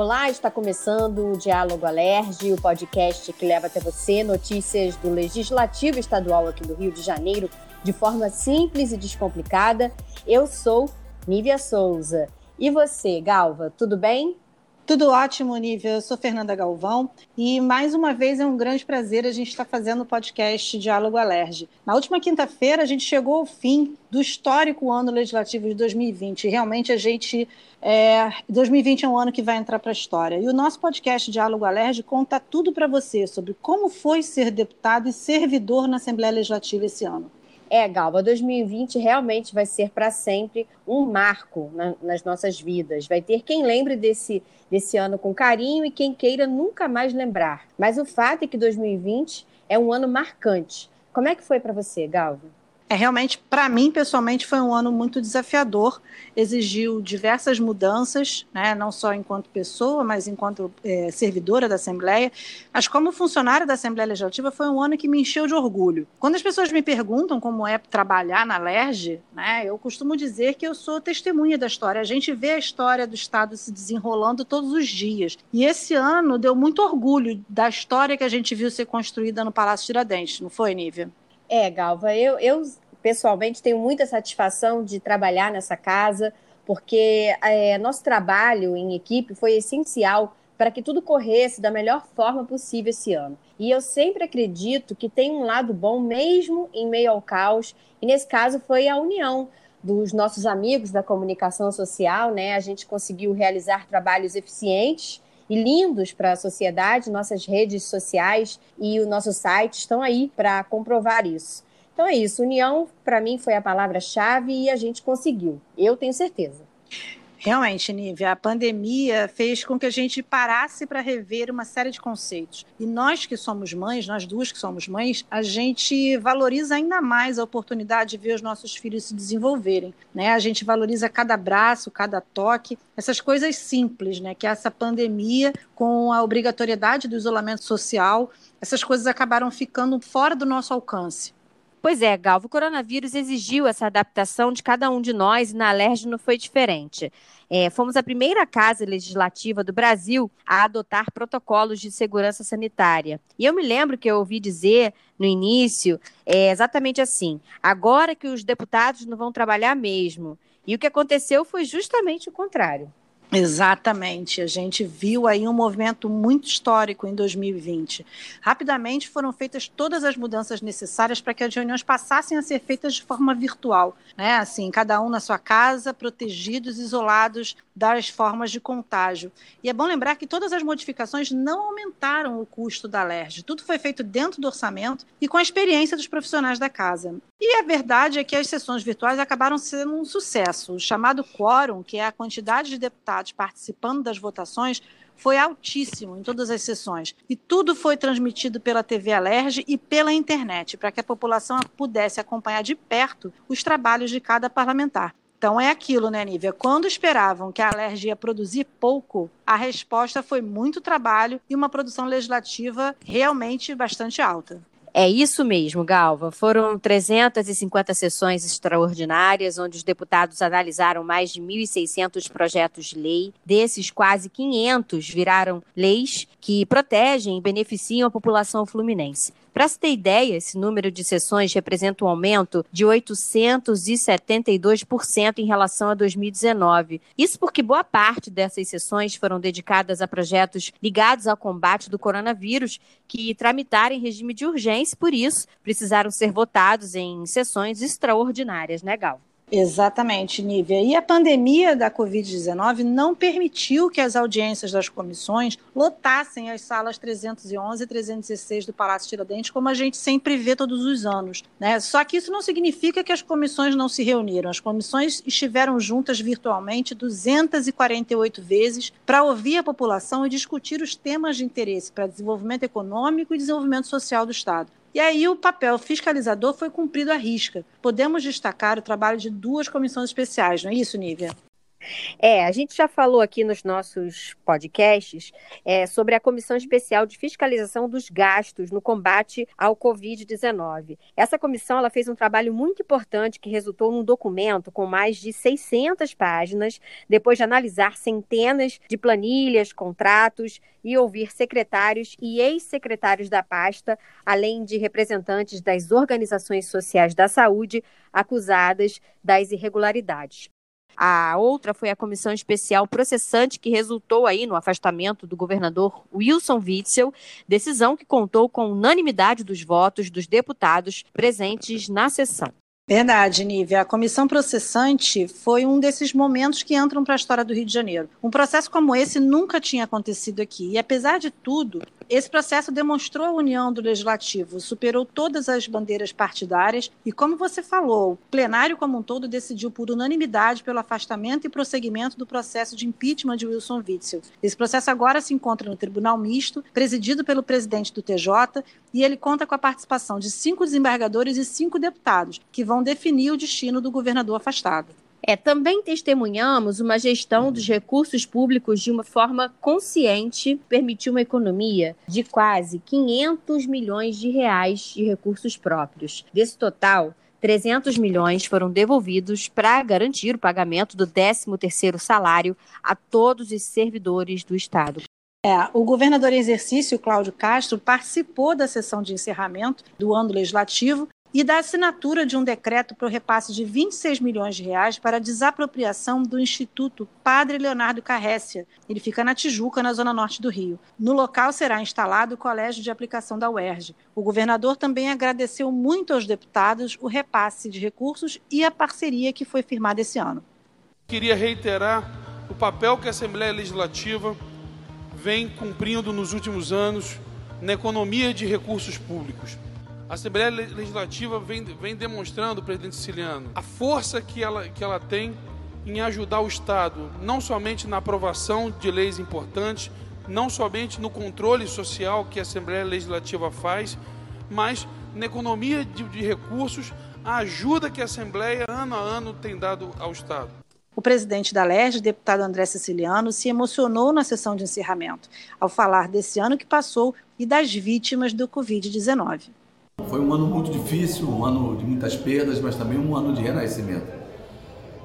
Olá, está começando o Diálogo Alerge, o podcast que leva até você notícias do Legislativo Estadual aqui do Rio de Janeiro de forma simples e descomplicada. Eu sou Nívia Souza. E você, Galva, tudo bem? Tudo ótimo, Nívia. Eu sou Fernanda Galvão e mais uma vez é um grande prazer a gente estar fazendo o podcast Diálogo Alerge. Na última quinta-feira a gente chegou ao fim do histórico ano legislativo de 2020. Realmente a gente é, 2020 é um ano que vai entrar para a história. E o nosso podcast Diálogo Alerge conta tudo para você sobre como foi ser deputado e servidor na Assembleia Legislativa esse ano. É, Galva, 2020 realmente vai ser para sempre um marco na, nas nossas vidas. Vai ter quem lembre desse, desse ano com carinho e quem queira nunca mais lembrar. Mas o fato é que 2020 é um ano marcante. Como é que foi para você, Galva? É realmente, para mim pessoalmente, foi um ano muito desafiador. Exigiu diversas mudanças, né, não só enquanto pessoa, mas enquanto é, servidora da Assembleia. Mas como funcionária da Assembleia Legislativa, foi um ano que me encheu de orgulho. Quando as pessoas me perguntam como é trabalhar na LERJ, né, eu costumo dizer que eu sou testemunha da história. A gente vê a história do Estado se desenrolando todos os dias. E esse ano deu muito orgulho da história que a gente viu ser construída no Palácio Tiradentes, não foi, Nívia? É, Galva, eu, eu pessoalmente tenho muita satisfação de trabalhar nessa casa, porque é, nosso trabalho em equipe foi essencial para que tudo corresse da melhor forma possível esse ano. E eu sempre acredito que tem um lado bom, mesmo em meio ao caos, e nesse caso foi a união dos nossos amigos da comunicação social, né? A gente conseguiu realizar trabalhos eficientes e lindos para a sociedade. Nossas redes sociais e o nosso site estão aí para comprovar isso. Então é isso. União, para mim, foi a palavra-chave e a gente conseguiu. Eu tenho certeza. Realmente, Nívia, a pandemia fez com que a gente parasse para rever uma série de conceitos. E nós que somos mães, nós duas que somos mães, a gente valoriza ainda mais a oportunidade de ver os nossos filhos se desenvolverem. Né? A gente valoriza cada abraço, cada toque, essas coisas simples, né? que essa pandemia, com a obrigatoriedade do isolamento social, essas coisas acabaram ficando fora do nosso alcance. Pois é, Galvo, o coronavírus exigiu essa adaptação de cada um de nós e na Alerj não foi diferente. É, fomos a primeira casa legislativa do Brasil a adotar protocolos de segurança sanitária. E eu me lembro que eu ouvi dizer no início é, exatamente assim: agora que os deputados não vão trabalhar mesmo. E o que aconteceu foi justamente o contrário. Exatamente, a gente viu aí um movimento muito histórico em 2020. Rapidamente foram feitas todas as mudanças necessárias para que as reuniões passassem a ser feitas de forma virtual, né? Assim, cada um na sua casa, protegidos, isolados das formas de contágio. E é bom lembrar que todas as modificações não aumentaram o custo da LERJ. Tudo foi feito dentro do orçamento e com a experiência dos profissionais da casa. E a verdade é que as sessões virtuais acabaram sendo um sucesso. O chamado quórum, que é a quantidade de deputados deputados participando das votações foi altíssimo em todas as sessões. E tudo foi transmitido pela TV Alerge e pela internet, para que a população pudesse acompanhar de perto os trabalhos de cada parlamentar. Então é aquilo, né, Nívia? Quando esperavam que a Alerj ia produzir pouco, a resposta foi muito trabalho e uma produção legislativa realmente bastante alta. É isso mesmo, Galva. Foram 350 sessões extraordinárias, onde os deputados analisaram mais de 1.600 projetos de lei. Desses, quase 500 viraram leis que protegem e beneficiam a população fluminense. Para se ter ideia, esse número de sessões representa um aumento de 872% em relação a 2019. Isso porque boa parte dessas sessões foram dedicadas a projetos ligados ao combate do coronavírus, que tramitaram em regime de urgência, por isso precisaram ser votados em sessões extraordinárias, né, Gal? Exatamente, Nívia. E a pandemia da Covid-19 não permitiu que as audiências das comissões lotassem as salas 311 e 316 do Palácio Tiradentes, como a gente sempre vê todos os anos. Né? Só que isso não significa que as comissões não se reuniram. As comissões estiveram juntas virtualmente 248 vezes para ouvir a população e discutir os temas de interesse para desenvolvimento econômico e desenvolvimento social do Estado. E aí o papel fiscalizador foi cumprido à risca. Podemos destacar o trabalho de duas comissões especiais, não é isso, Nívia? É, a gente já falou aqui nos nossos podcasts é, sobre a Comissão Especial de Fiscalização dos Gastos no combate ao Covid-19. Essa comissão ela fez um trabalho muito importante que resultou num documento com mais de 600 páginas, depois de analisar centenas de planilhas, contratos e ouvir secretários e ex-secretários da pasta, além de representantes das organizações sociais da saúde acusadas das irregularidades. A outra foi a comissão especial processante que resultou aí no afastamento do governador Wilson Witzel, decisão que contou com unanimidade dos votos dos deputados presentes na sessão. Verdade, Nívia. A comissão processante foi um desses momentos que entram para a história do Rio de Janeiro. Um processo como esse nunca tinha acontecido aqui. E, apesar de tudo, esse processo demonstrou a união do legislativo, superou todas as bandeiras partidárias e, como você falou, o plenário como um todo decidiu por unanimidade pelo afastamento e prosseguimento do processo de impeachment de Wilson Witzel. Esse processo agora se encontra no Tribunal Misto, presidido pelo presidente do TJ, e ele conta com a participação de cinco desembargadores e cinco deputados, que vão definir o destino do governador afastado. É, também testemunhamos uma gestão dos recursos públicos de uma forma consciente, permitiu uma economia de quase 500 milhões de reais de recursos próprios. Desse total, 300 milhões foram devolvidos para garantir o pagamento do 13º salário a todos os servidores do Estado. É, o governador em exercício, Cláudio Castro, participou da sessão de encerramento do ano legislativo e da assinatura de um decreto para o repasse de 26 milhões de reais para a desapropriação do Instituto Padre Leonardo Carrécia. Ele fica na Tijuca, na zona norte do Rio. No local será instalado o Colégio de Aplicação da UERJ. O governador também agradeceu muito aos deputados o repasse de recursos e a parceria que foi firmada esse ano. Queria reiterar o papel que a Assembleia Legislativa vem cumprindo nos últimos anos na economia de recursos públicos a Assembleia Legislativa vem, vem demonstrando, presidente Siciliano, a força que ela, que ela tem em ajudar o Estado, não somente na aprovação de leis importantes, não somente no controle social que a Assembleia Legislativa faz, mas na economia de, de recursos, a ajuda que a Assembleia, ano a ano, tem dado ao Estado. O presidente da LERJ, deputado André Siciliano, se emocionou na sessão de encerramento, ao falar desse ano que passou e das vítimas do Covid-19. Foi um ano muito difícil, um ano de muitas perdas, mas também um ano de renascimento.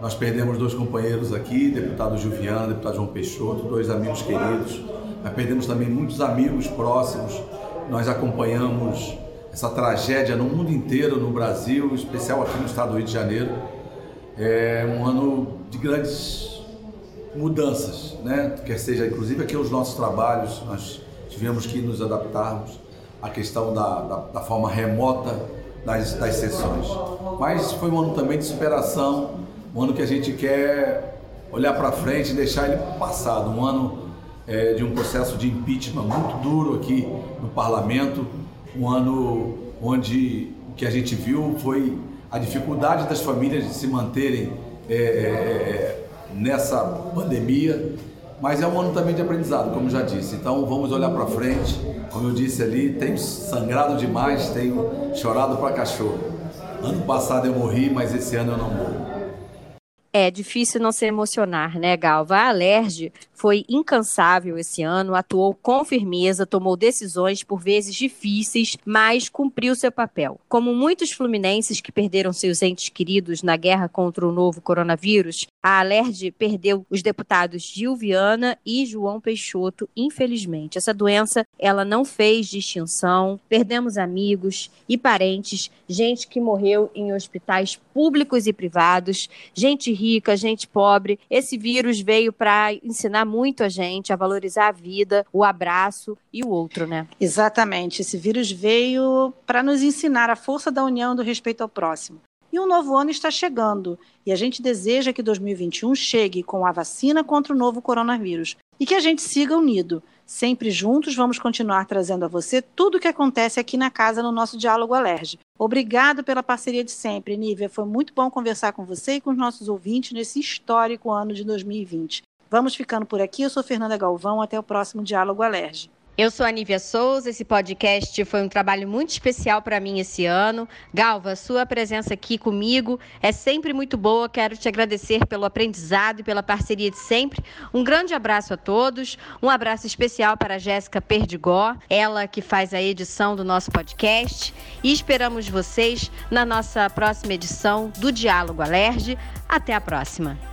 Nós perdemos dois companheiros aqui, deputado Juliano, deputado João Peixoto, dois amigos queridos. Mas perdemos também muitos amigos próximos. Nós acompanhamos essa tragédia no mundo inteiro, no Brasil, em especial aqui no estado do Rio de Janeiro. É um ano de grandes mudanças, né? Quer seja, inclusive aqui os nossos trabalhos, nós tivemos que nos adaptarmos a questão da, da, da forma remota das, das sessões. Mas foi um ano também de superação, um ano que a gente quer olhar para frente e deixar ele passado, um ano é, de um processo de impeachment muito duro aqui no parlamento, um ano onde o que a gente viu foi a dificuldade das famílias de se manterem é, é, é nessa pandemia mas é um ano também de aprendizado, como já disse. Então vamos olhar para frente. Como eu disse ali, tenho sangrado demais, tenho chorado para cachorro. Ano passado eu morri, mas esse ano eu não morro. É difícil não se emocionar, né, Galva? A Alerj foi incansável esse ano, atuou com firmeza, tomou decisões por vezes difíceis, mas cumpriu seu papel. Como muitos fluminenses que perderam seus entes queridos na guerra contra o novo coronavírus, a Alerj perdeu os deputados Gil Viana e João Peixoto, infelizmente. Essa doença, ela não fez distinção. Perdemos amigos e parentes, gente que morreu em hospitais públicos e privados, gente rica, gente pobre. Esse vírus veio para ensinar muito a gente a valorizar a vida, o abraço e o outro, né? Exatamente. Esse vírus veio para nos ensinar a força da união do respeito ao próximo. E um novo ano está chegando, e a gente deseja que 2021 chegue com a vacina contra o novo coronavírus e que a gente siga unido. Sempre juntos vamos continuar trazendo a você tudo o que acontece aqui na casa no nosso Diálogo Alerge. Obrigado pela parceria de sempre, Nívia. Foi muito bom conversar com você e com os nossos ouvintes nesse histórico ano de 2020. Vamos ficando por aqui. Eu sou Fernanda Galvão. Até o próximo Diálogo Alerge. Eu sou a Nívia Souza. Esse podcast foi um trabalho muito especial para mim esse ano. Galva, sua presença aqui comigo é sempre muito boa. Quero te agradecer pelo aprendizado e pela parceria de sempre. Um grande abraço a todos. Um abraço especial para a Jéssica Perdigó, ela que faz a edição do nosso podcast. E esperamos vocês na nossa próxima edição do Diálogo Alerge. Até a próxima.